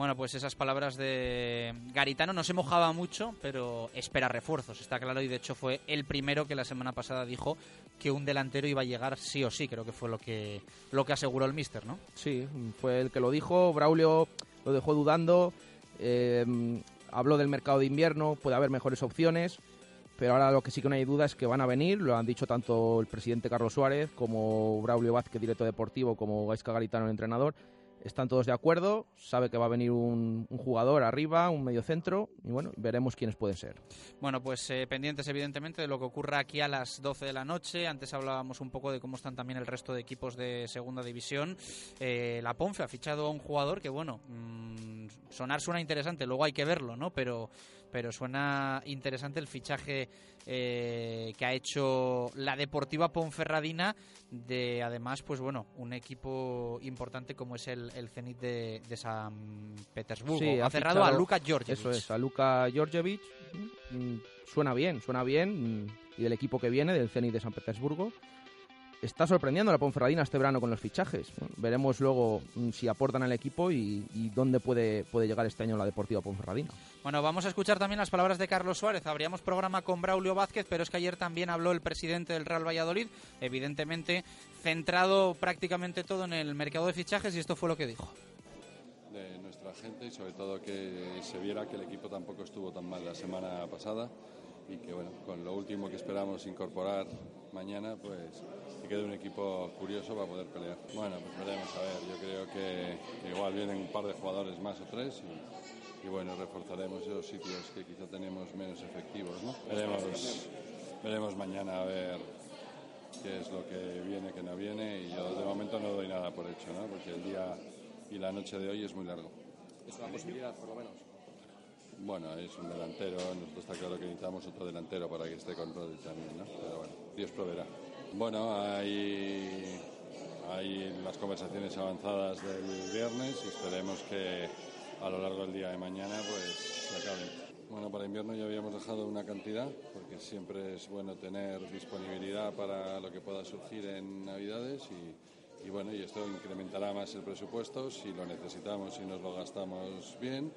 Bueno, pues esas palabras de Garitano no se mojaba mucho, pero espera refuerzos, está claro, y de hecho fue el primero que la semana pasada dijo que un delantero iba a llegar sí o sí, creo que fue lo que, lo que aseguró el míster, ¿no? Sí, fue el que lo dijo, Braulio lo dejó dudando, eh, habló del mercado de invierno, puede haber mejores opciones, pero ahora lo que sí que no hay duda es que van a venir, lo han dicho tanto el presidente Carlos Suárez como Braulio Vázquez, director deportivo, como Gaisca Garitano, el entrenador, están todos de acuerdo, sabe que va a venir un, jugador arriba, un medio centro, y bueno, veremos quiénes pueden ser. Bueno, pues eh, pendientes evidentemente de lo que ocurra aquí a las 12 de la noche. Antes hablábamos un poco de cómo están también el resto de equipos de segunda división. Eh, la Ponfe ha fichado a un jugador que, bueno, mmm, sonar suena interesante, luego hay que verlo, ¿no? Pero pero suena interesante el fichaje eh, que ha hecho la Deportiva Ponferradina de además pues bueno un equipo importante como es el, el Zenit de, San Petersburgo. Ha, cerrado a Luka Georgievich eso es a Luka Georgievich mm, suena bien suena bien mm, y del equipo que viene del Zenit de San Petersburgo está sorprendiendo a la Ponferradina este verano con los fichajes. Veremos luego mm, si aportan al equipo y, dónde puede, puede llegar este año la Deportiva Ponferradina. Bueno, vamos a escuchar también las palabras de Carlos Suárez. Habríamos programa con Braulio Vázquez, pero es que ayer también habló el presidente del Real Valladolid, evidentemente centrado prácticamente todo en el mercado de fichajes y esto fue lo que dijo. De nuestra gente y sobre todo que se viera que el equipo tampoco estuvo tan mal la semana pasada y que bueno, con lo último que esperamos incorporar mañana, pues que quede un equipo curioso para poder pelear. Bueno, pues veremos a ver, yo creo que, igual vienen un par de jugadores más o tres y bueno, reforzaremos esos sitios que quizá tenemos menos efectivos. ¿no? Veremos, veremos mañana a ver qué es lo que viene, qué no viene y yo de momento no doy nada por hecho, ¿no? porque el día y la noche de hoy es muy largo. Es una posibilidad, por lo menos. Bueno, es un delantero, nosotros está claro que necesitamos otro delantero para que esté con Rodri también, ¿no? Pero bueno, Dios proveerá. Bueno, hay, hay las conversaciones avanzadas del viernes y esperemos que a lo largo del día de mañana pues se acaben. Bueno, para invierno ya habíamos dejado una cantidad, porque siempre es bueno tener disponibilidad para lo que pueda surgir en Navidades y, y bueno, y esto incrementará más el presupuesto si lo necesitamos y nos lo gastamos bien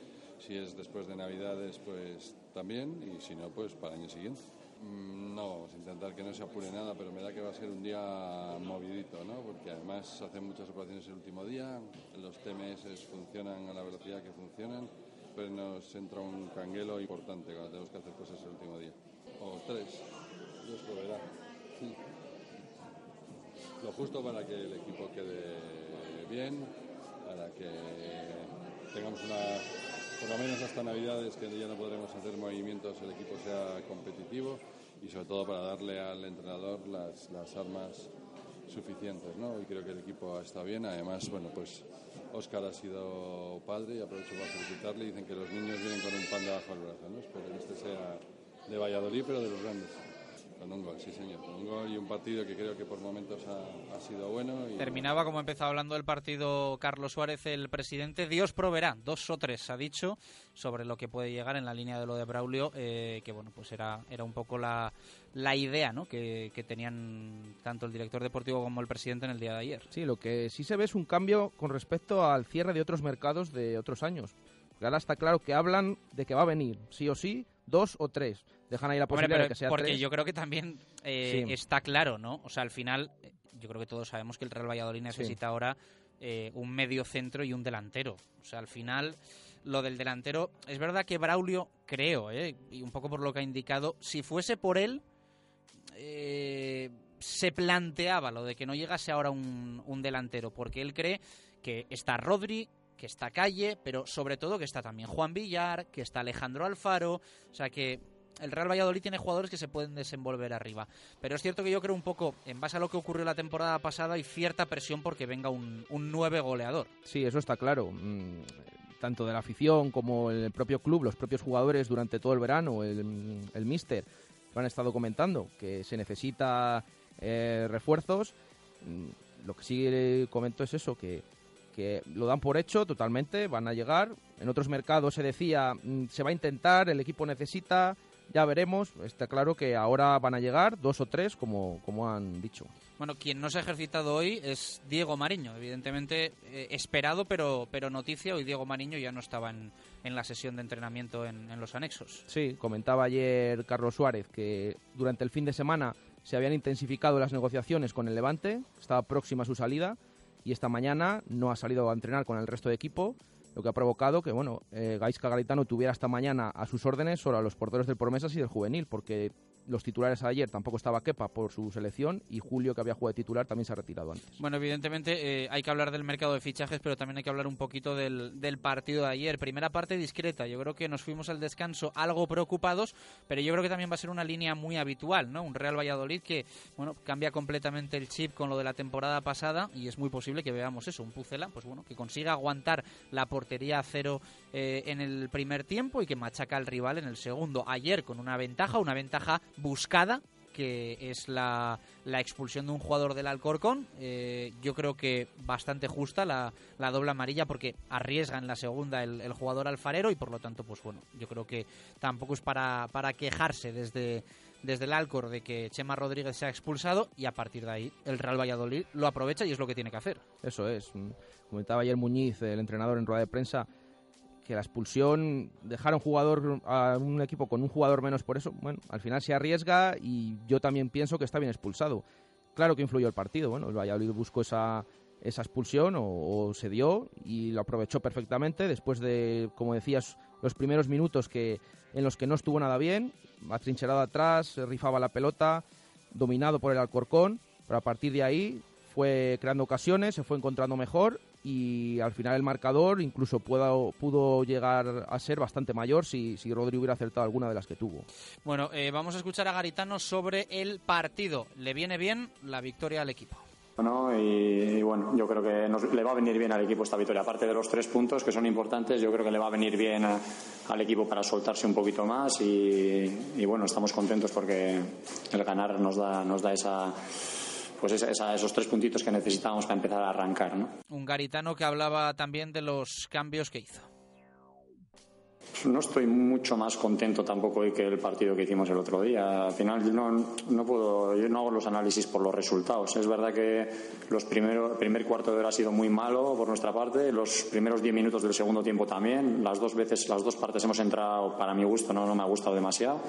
si es después de Navidades, pues también, y si no, pues para el año siguiente. Mm, No, vamos a intentar que no se apure nada, pero me da que va a ser un día movidito, ¿no? Porque además hacen muchas operaciones el último día, los TMS funcionan a la velocidad que funcionan, pues nos entra un canguelo importante cuando tenemos que hacer cosas el último día. O tres, Dios proveerá. Sí. Lo justo para que el equipo quede bien, para que tengamos una por lo menos hasta Navidades, que ya no podremos hacer movimientos, el equipo sea competitivo y sobre todo para darle al entrenador las, las armas suficientes, ¿no? Y creo que el equipo estado bien. Además, bueno, pues Óscar ha sido padre y aprovecho para felicitarle. Dicen que los niños vienen con un pan debajo del brazo, ¿no? Espero que este sea de Valladolid, pero de los grandes. Con un gol, sí señor. Con un gol y un partido que creo que por momentos ha, ha sido bueno. Y, Terminaba, como empezado hablando del partido Carlos Suárez, el presidente. Dios proveerá, dos o tres ha dicho, sobre lo que puede llegar en la línea de lo de Braulio, eh, que bueno, pues era, era un poco la, la idea ¿no? que, que tenían tanto el director deportivo como el presidente en el día de ayer. Sí, lo que sí se ve es un cambio con respecto al cierre de otros mercados de otros años. Porque ahora está claro que hablan de que va a venir, sí o sí, dos o tres. Dejan ahí la Hombre, posibilidad pero de que sea porque tres. yo creo que también eh, Sí. está claro, ¿no? O sea, al final, yo creo que todos sabemos que el Real Valladolid necesita ahora eh, un medio centro y un delantero. O sea, al final, lo del delantero, es verdad que Braulio, creo, eh, y un poco por lo que ha indicado, si fuese por él, eh, se planteaba lo de que no llegase ahora un, un delantero, porque él cree que está Rodri, que está Calle, pero sobre todo que está también Juan Villar, que está Alejandro Alfaro, o sea que el Real Valladolid tiene jugadores que se pueden desenvolver arriba. Pero es cierto que yo creo un poco, en base a lo que ocurrió la temporada pasada, hay cierta presión porque venga un, un goleador. Sí, eso está claro. Mm, Tanto de la afición como el propio club, los propios jugadores durante todo el verano, el, el míster, lo han estado comentando, que se necesita eh, refuerzos. Mm, Lo que sí comento es eso, que, que lo dan por hecho totalmente, van a llegar. En otros mercados se decía, mm, se va a intentar, el equipo necesita, ya veremos. Está claro que ahora van a llegar dos o tres, como, como han dicho. Bueno, quien no se ha ejercitado hoy es Diego Mariño, evidentemente eh, esperado, pero, pero noticia, hoy Diego Mariño ya no estaba en, en la sesión de entrenamiento en, en los anexos. Sí, comentaba ayer Carlos Suárez que durante el fin de semana se habían intensificado las negociaciones con el Levante, estaba próxima su salida y esta mañana no ha salido a entrenar con el resto de equipo, lo que ha provocado que bueno, eh, Gaisca Garitano tuviera esta mañana a sus órdenes solo a los porteros del Promesas y del Juvenil, porque los titulares ayer tampoco estaba Kepa por su selección y Julio, que había jugado de titular, también se ha retirado antes. Bueno, evidentemente eh, hay que hablar del mercado de fichajes, pero también hay que hablar un poquito del, del partido de ayer. Primera parte discreta, yo creo que nos fuimos al descanso algo preocupados, pero yo creo que también va a ser una línea muy habitual, ¿no? Un Real Valladolid que, bueno, cambia completamente el chip con lo de la temporada pasada y es muy posible que veamos eso, un Pucela, pues bueno, que consiga aguantar la portería a cero eh, en el primer tiempo y que machaca al rival en el segundo. Ayer con una ventaja, una ventaja buscada, que es la, la expulsión de un jugador del Alcorcón. Eh, yo creo que bastante justa la, la doble amarilla porque arriesga en la segunda el, el jugador alfarero y por lo tanto, pues bueno, yo creo que tampoco es para, para quejarse desde, desde el Alcor de que Chema Rodríguez se ha expulsado y a partir de ahí el Real Valladolid lo aprovecha y es lo que tiene que hacer. Eso es. Mm, Comentaba ayer Muñiz, el entrenador en rueda de prensa, que la expulsión, dejar a un jugador, a un equipo con un jugador menos por eso, bueno, al final se arriesga y yo también pienso que está bien expulsado. Claro que influyó el partido, bueno, el Valladolid buscó esa, esa expulsión o, se dio y lo aprovechó perfectamente después de, como decías, los primeros minutos que en los que no estuvo nada bien, atrincherado atrás, rifaba la pelota, dominado por el Alcorcón, pero a partir de ahí fue creando ocasiones, se fue encontrando mejor y al final el marcador incluso pudo, pudo llegar a ser bastante mayor si, si Rodri hubiera acertado alguna de las que tuvo. Bueno, eh, vamos a escuchar a Garitano sobre el partido. ¿Le viene bien la victoria al equipo? ¿no? Y, y, bueno, yo creo que nos, le va a venir bien al equipo esta victoria. Aparte de los tres puntos que son importantes, yo creo que le va a venir bien a, al equipo para soltarse un poquito más y, y, bueno, estamos contentos porque el ganar nos da, nos da esa pues esa, esos tres puntitos que necesitábamos para empezar a arrancar. ¿no? Un garitano que hablaba también de los cambios que hizo. No estoy mucho más contento tampoco hoy que el partido que hicimos el otro día. Al final no, no puedo, yo no hago los análisis por los resultados. Es verdad que los primeros, el primer cuarto de hora ha sido muy malo por nuestra parte, los primeros diez minutos del segundo tiempo también. Las dos veces, las dos partes hemos entrado para mi gusto, no, no me ha gustado demasiado.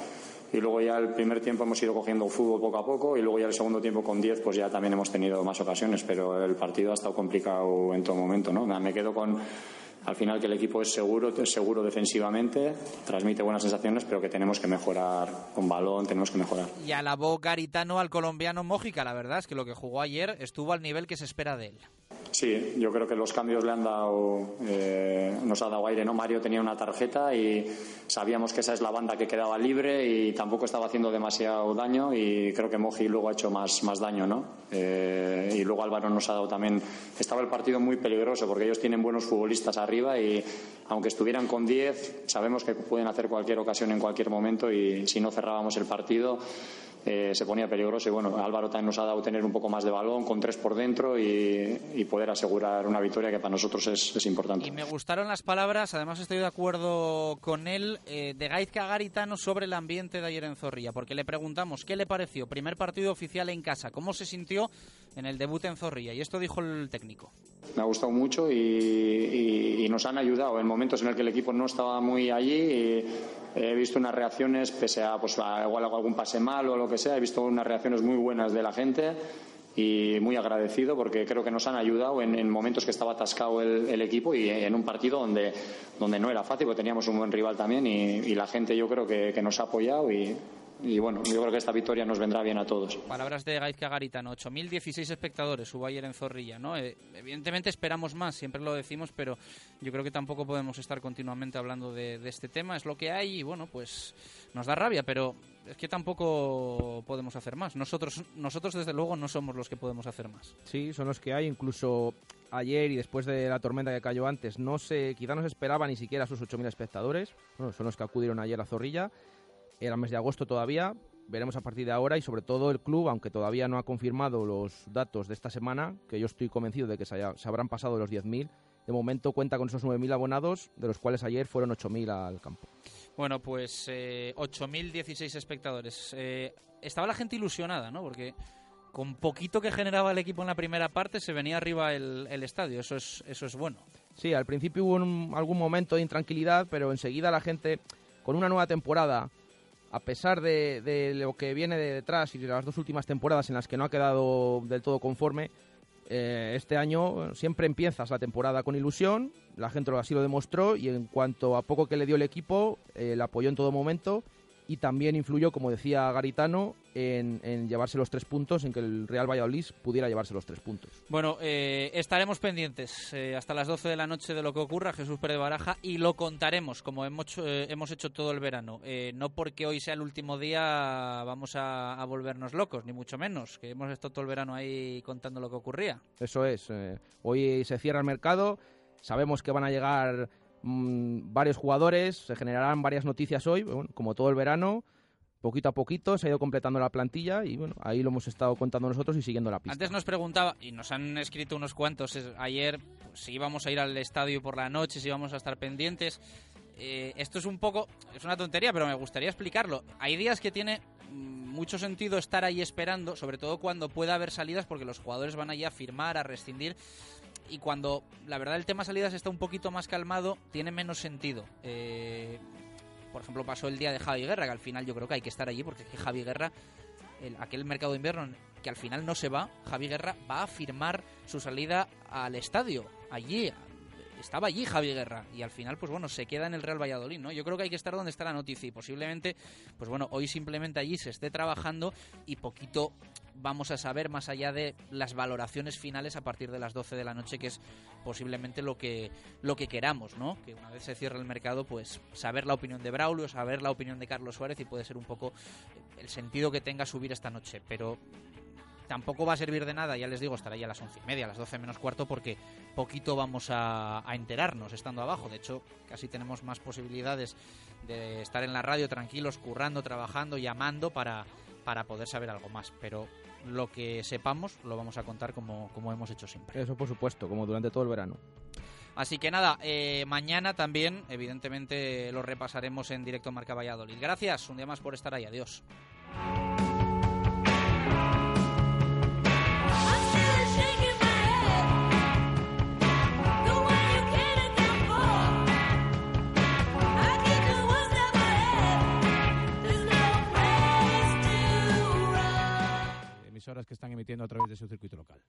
Y luego ya el primer tiempo hemos ido cogiendo fútbol poco a poco y luego ya el segundo tiempo con 10 pues ya también hemos tenido más ocasiones, pero el partido ha estado complicado en todo momento, ¿no? Me quedo con al final que el equipo es seguro, es seguro defensivamente, transmite buenas sensaciones, pero que tenemos que mejorar con balón, tenemos que mejorar. Y alabó Garitano al colombiano Mójica, la verdad es que lo que jugó ayer estuvo al nivel que se espera de él. Sí, yo creo que los cambios le han dado, eh, nos ha dado aire, ¿no? Mario tenía una tarjeta y sabíamos que esa es la banda que quedaba libre y tampoco estaba haciendo demasiado daño y creo que Moji luego ha hecho más, más daño, ¿no? Eh, y luego Álvaro nos ha dado también, estaba el partido muy peligroso porque ellos tienen buenos futbolistas arriba y aunque estuvieran con 10, sabemos que pueden hacer cualquier ocasión en cualquier momento y si no cerrábamos el partido eh, se ponía peligroso y bueno, Álvaro también nos ha dado tener un poco más de balón con tres por dentro y, y poder asegurar una victoria que para nosotros es, es, importante. Y me gustaron las palabras, además estoy de acuerdo con él, eh, de Gaizka Garitano sobre el ambiente de ayer en Zorrilla, porque le preguntamos qué le pareció, primer partido oficial en casa, cómo se sintió en el debut en Zorrilla y esto dijo el técnico. Me ha gustado mucho y, y, y nos han ayudado en momentos en el que el equipo no estaba muy allí. He visto unas reacciones, pese a, pues, a igual algún pase mal o lo que sea, he visto unas reacciones muy buenas de la gente y muy agradecido porque creo que nos han ayudado en, en momentos que estaba atascado el, equipo y en un partido donde, donde no era fácil, porque teníamos un buen rival también y, y la gente yo creo que, que nos ha apoyado y, y bueno, yo creo que esta victoria nos vendrá bien a todos. Palabras de Gaizka Garitano, 8.016 espectadores hubo ayer en Zorrilla, ¿no? Eh, evidentemente esperamos más, siempre lo decimos, pero yo creo que tampoco podemos estar continuamente hablando de, de, este tema, es lo que hay y bueno, pues nos da rabia, pero es que tampoco podemos hacer más. Nosotros, nosotros desde luego no somos los que podemos hacer más. Sí, son los que hay, incluso ayer y después de la tormenta que cayó antes, no se, quizá no se esperaba ni siquiera sus 8.000 espectadores, bueno, son los que acudieron ayer a Zorrilla era mes de agosto todavía. Veremos a partir de ahora y sobre todo el club, aunque todavía no ha confirmado los datos de esta semana, que yo estoy convencido de que se, haya, se habrán pasado los 10.000, de momento cuenta con esos 9.000 abonados, de los cuales ayer fueron 8.000 al campo. Bueno, pues eh, 8.016 espectadores. Eh, estaba la gente ilusionada, ¿no? Porque con poquito que generaba el equipo en la primera parte se venía arriba el, el estadio. Eso es, eso es bueno. Sí, al principio hubo un, algún momento de intranquilidad, pero enseguida la gente, con una nueva temporada, a pesar de, de, lo que viene de detrás y de las dos últimas temporadas en las que no ha quedado del todo conforme, eh, este año siempre empiezas la temporada con ilusión, la gente así lo demostró y en cuanto a poco que le dio el equipo, eh, le apoyó en todo momento y también influyó, como decía Garitano, en, en, llevarse los tres puntos, en que el Real Valladolid pudiera llevarse los tres puntos. Bueno, eh, estaremos pendientes eh, hasta las 12 de la noche de lo que ocurra, Jesús Pérez Baraja, y lo contaremos, como hemos, eh, hemos hecho todo el verano. Eh, no porque hoy sea el último día vamos a, a, volvernos locos, ni mucho menos, que hemos estado todo el verano ahí contando lo que ocurría. Eso es. hoy se cierra el mercado, sabemos que van a llegar mmm, varios jugadores, se generarán varias noticias hoy, bueno, como todo el verano poquito a poquito se ha ido completando la plantilla y bueno, ahí lo hemos estado contando nosotros y siguiendo la pista. Antes nos preguntaba, y nos han escrito unos cuantos ayer, pues, si íbamos a ir al estadio por la noche, si íbamos a estar pendientes. Eh, esto es un poco, es una tontería, pero me gustaría explicarlo. Hay días que tiene mucho sentido estar ahí esperando, sobre todo cuando pueda haber salidas, porque los jugadores van allí a firmar, a rescindir. Y cuando la verdad el tema salidas está un poquito más calmado, tiene menos sentido. Eh, por ejemplo, pasó el día de Javi Guerra, que al final yo creo que hay que estar allí porque que Javi Guerra, el, aquel mercado de invierno que al final no se va, Javi Guerra va a firmar su salida al estadio, allí. estaba allí Javi Guerra y al final, pues bueno, se queda en el Real Valladolid, ¿no? Yo creo que hay que estar donde está la noticia y posiblemente, pues bueno, hoy simplemente allí se esté trabajando y poquito vamos a saber más allá de las valoraciones finales a partir de las 12 de la noche, que es posiblemente lo que, lo que queramos, ¿no? Que una vez se cierre el mercado, pues saber la opinión de Braulio, saber la opinión de Carlos Suárez y puede ser un poco el sentido que tenga subir esta noche. Pero tampoco va a servir de nada, ya les digo, estará ya a las once y media, a las doce menos cuarto, porque poquito vamos a, enterarnos estando abajo. De hecho, casi tenemos más posibilidades de estar en la radio tranquilos, currando, trabajando, llamando para, para poder saber algo más. Pero lo que sepamos lo vamos a contar como, como hemos hecho siempre. Eso por supuesto, como durante todo el verano. Así que nada, eh, mañana también, evidentemente, lo repasaremos en directo Marca Valladolid. Gracias un día más por estar ahí. Adiós. Emisoras que están emitiendo a través de su circuito local.